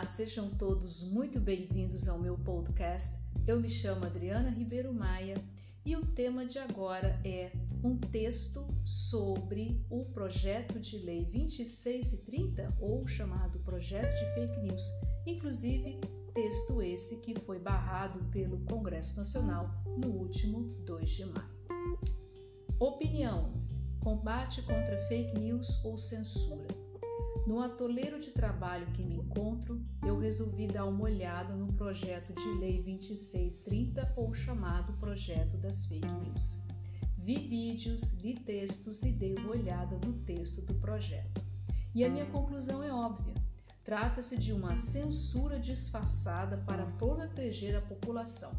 Olá, sejam todos muito bem-vindos ao meu podcast. Eu me chamo Adriana Ribeiro Maia e o tema de agora é um texto sobre o projeto de lei 2630, ou chamado projeto de fake news. Inclusive, texto esse que foi barrado pelo Congresso Nacional no último 2 de maio. Opinião: combate contra fake news ou censura. No atoleiro de trabalho que me encontro, eu resolvi dar uma olhada no projeto de lei 2630 ou chamado Projeto das Fake News. Vi vídeos, li textos e dei uma olhada no texto do projeto. E a minha conclusão é óbvia. Trata-se de uma censura disfarçada para proteger a população.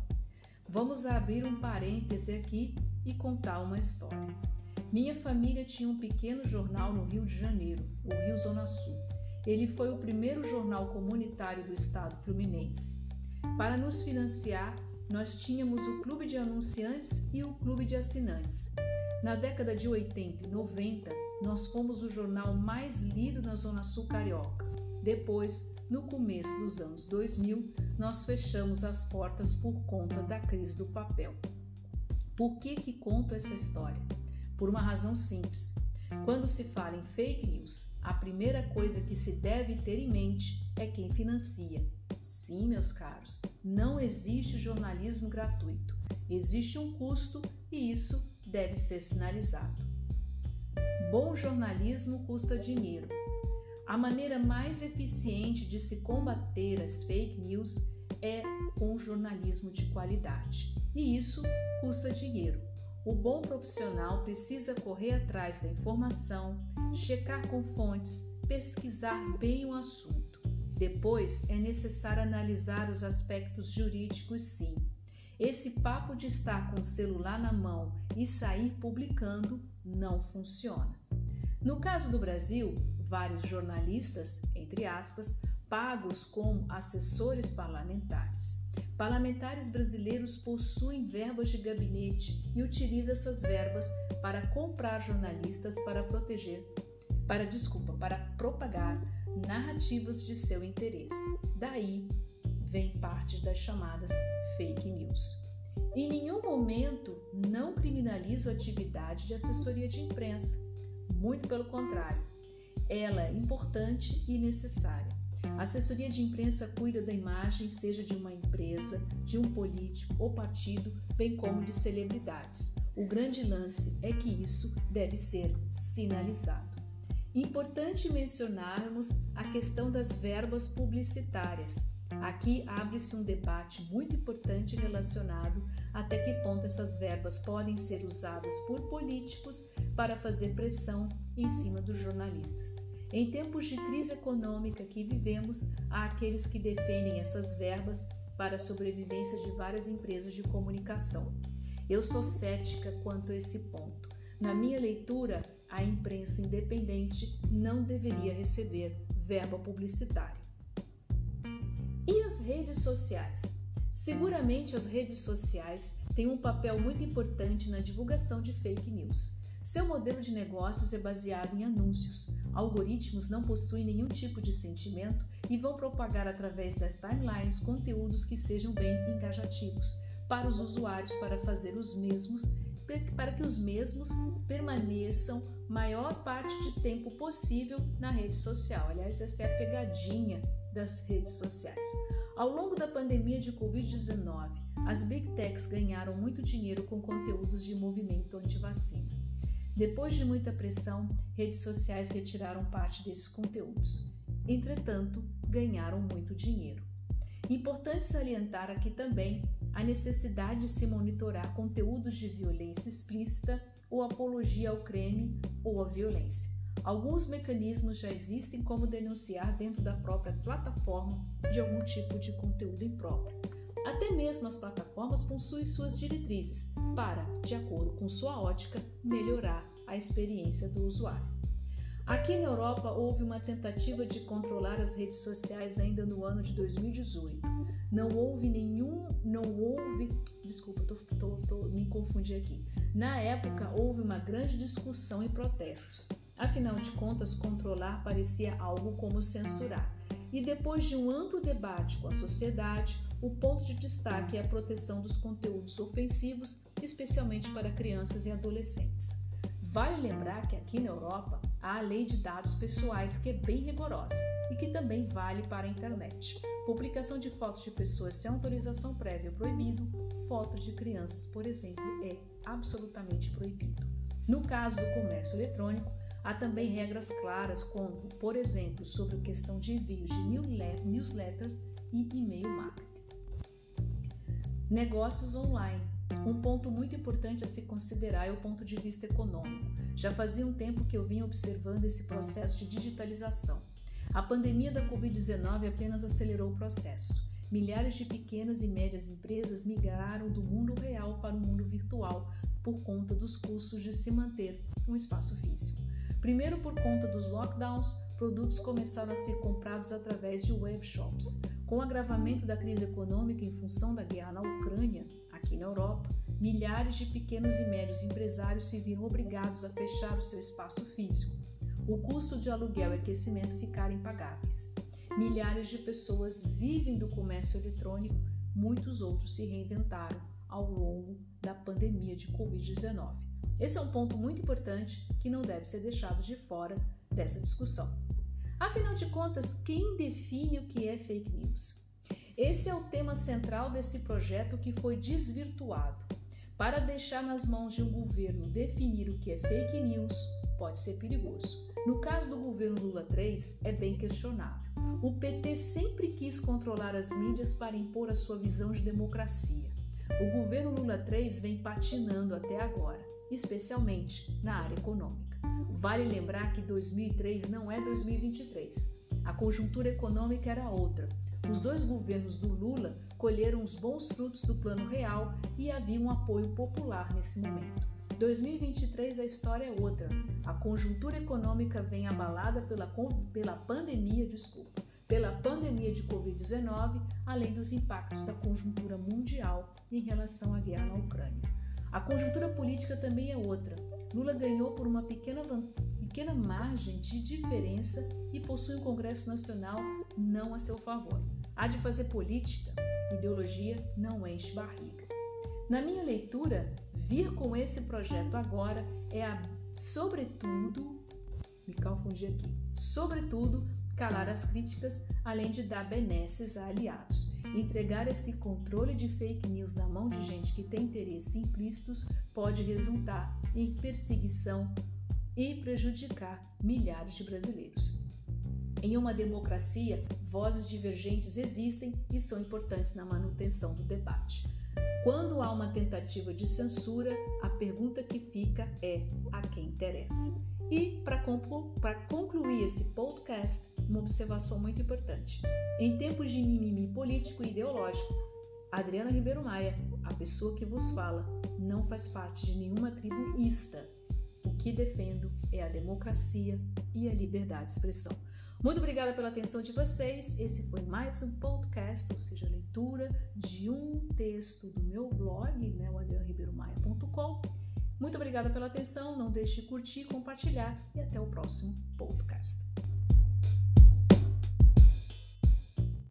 Vamos abrir um parêntese aqui e contar uma história. Minha família tinha um pequeno jornal no Rio de Janeiro, o Rio Zona Sul. Ele foi o primeiro jornal comunitário do estado fluminense. Para nos financiar, nós tínhamos o Clube de Anunciantes e o Clube de Assinantes. Na década de 80 e 90, nós fomos o jornal mais lido na Zona Sul Carioca. Depois, no começo dos anos 2000, nós fechamos as portas por conta da crise do papel. Por que que conto essa história? Por uma razão simples. Quando se fala em fake news, a primeira coisa que se deve ter em mente é quem financia. Sim, meus caros, não existe jornalismo gratuito. Existe um custo e isso deve ser sinalizado. Bom jornalismo custa dinheiro. A maneira mais eficiente de se combater as fake news é com jornalismo de qualidade. E isso custa dinheiro. O bom profissional precisa correr atrás da informação, checar com fontes, pesquisar bem o assunto. Depois é necessário analisar os aspectos jurídicos, sim. Esse papo de estar com o celular na mão e sair publicando não funciona. No caso do Brasil, vários jornalistas, entre aspas, pagos como assessores parlamentares. Parlamentares brasileiros possuem verbas de gabinete e utilizam essas verbas para comprar jornalistas para proteger, para desculpa, para propagar narrativas de seu interesse. Daí vem parte das chamadas fake news. Em nenhum momento não criminalizo a atividade de assessoria de imprensa. Muito pelo contrário, ela é importante e necessária. A assessoria de imprensa cuida da imagem, seja de uma empresa, de um político ou partido, bem como de celebridades. O grande lance é que isso deve ser sinalizado. Importante mencionarmos a questão das verbas publicitárias. Aqui abre-se um debate muito importante relacionado até que ponto essas verbas podem ser usadas por políticos para fazer pressão em cima dos jornalistas. Em tempos de crise econômica que vivemos, há aqueles que defendem essas verbas para a sobrevivência de várias empresas de comunicação. Eu sou cética quanto a esse ponto. Na minha leitura, a imprensa independente não deveria receber verba publicitária. E as redes sociais? Seguramente as redes sociais têm um papel muito importante na divulgação de fake news. Seu modelo de negócios é baseado em anúncios. Algoritmos não possuem nenhum tipo de sentimento e vão propagar através das timelines conteúdos que sejam bem engajativos para os usuários para fazer os mesmos para que os mesmos permaneçam maior parte de tempo possível na rede social. Aliás, essa é a pegadinha das redes sociais. Ao longo da pandemia de Covid-19, as Big Techs ganharam muito dinheiro com conteúdos de movimento anti-vacina. Depois de muita pressão, redes sociais retiraram parte desses conteúdos. Entretanto, ganharam muito dinheiro. Importante salientar aqui também a necessidade de se monitorar conteúdos de violência explícita ou apologia ao crime ou à violência. Alguns mecanismos já existem como denunciar dentro da própria plataforma de algum tipo de conteúdo impróprio. Até mesmo as plataformas possuem suas diretrizes para, de acordo com sua ótica, melhorar a experiência do usuário. Aqui na Europa houve uma tentativa de controlar as redes sociais ainda no ano de 2018. Não houve nenhum, não houve, desculpa, tô, tô, tô, me confundi aqui. Na época houve uma grande discussão e protestos. Afinal de contas, controlar parecia algo como censurar. e depois de um amplo debate com a sociedade, o ponto de destaque é a proteção dos conteúdos ofensivos, especialmente para crianças e adolescentes. Vale lembrar que aqui na Europa há a lei de dados pessoais que é bem rigorosa e que também vale para a internet. Publicação de fotos de pessoas sem autorização prévia é proibido, foto de crianças, por exemplo, é absolutamente proibido. No caso do comércio eletrônico, há também regras claras, como, por exemplo, sobre a questão de envio de newsletters e e-mail marketing. Negócios online. Um ponto muito importante a se considerar é o ponto de vista econômico. Já fazia um tempo que eu vinha observando esse processo de digitalização. A pandemia da Covid-19 apenas acelerou o processo. Milhares de pequenas e médias empresas migraram do mundo real para o mundo virtual por conta dos custos de se manter um espaço físico. Primeiro, por conta dos lockdowns, produtos começaram a ser comprados através de webshops. Com o agravamento da crise econômica em função da guerra na Ucrânia, aqui na Europa, milhares de pequenos e médios empresários se viram obrigados a fechar o seu espaço físico. O custo de aluguel e aquecimento ficaram impagáveis. Milhares de pessoas vivem do comércio eletrônico, muitos outros se reinventaram ao longo da pandemia de Covid-19. Esse é um ponto muito importante que não deve ser deixado de fora dessa discussão. Afinal de contas, quem define o que é fake news? Esse é o tema central desse projeto que foi desvirtuado. Para deixar nas mãos de um governo definir o que é fake news pode ser perigoso. No caso do governo Lula 3, é bem questionável. O PT sempre quis controlar as mídias para impor a sua visão de democracia. O governo Lula 3 vem patinando até agora, especialmente na área econômica. Vale lembrar que 2003 não é 2023. A conjuntura econômica era outra. Os dois governos do Lula colheram os bons frutos do Plano Real e havia um apoio popular nesse momento. 2023 a história é outra. A conjuntura econômica vem abalada pela, pela pandemia, desculpa, pela pandemia de Covid-19, além dos impactos da conjuntura mundial em relação à guerra na Ucrânia. A conjuntura política também é outra. Lula ganhou por uma pequena, pequena margem de diferença e possui um Congresso Nacional não a seu favor. Há de fazer política, ideologia não enche barriga. Na minha leitura, vir com esse projeto agora é a, sobretudo, me confundi aqui, sobretudo, calar as críticas, além de dar benesses a aliados. Entregar esse controle de fake news na mão de gente que tem interesses implícitos pode resultar em perseguição e prejudicar milhares de brasileiros. Em uma democracia, vozes divergentes existem e são importantes na manutenção do debate. Quando há uma tentativa de censura, a pergunta que fica é a quem interessa. E para concluir esse podcast, uma observação muito importante. Em tempos de mimimi político e ideológico, Adriana Ribeiro Maia, a pessoa que vos fala, não faz parte de nenhuma tribo ista. O que defendo é a democracia e a liberdade de expressão. Muito obrigada pela atenção de vocês. Esse foi mais um podcast, ou seja, leitura de um texto do meu blog, né, o adrianribeiromaia.com. Muito obrigada pela atenção. Não deixe de curtir, compartilhar e até o próximo podcast.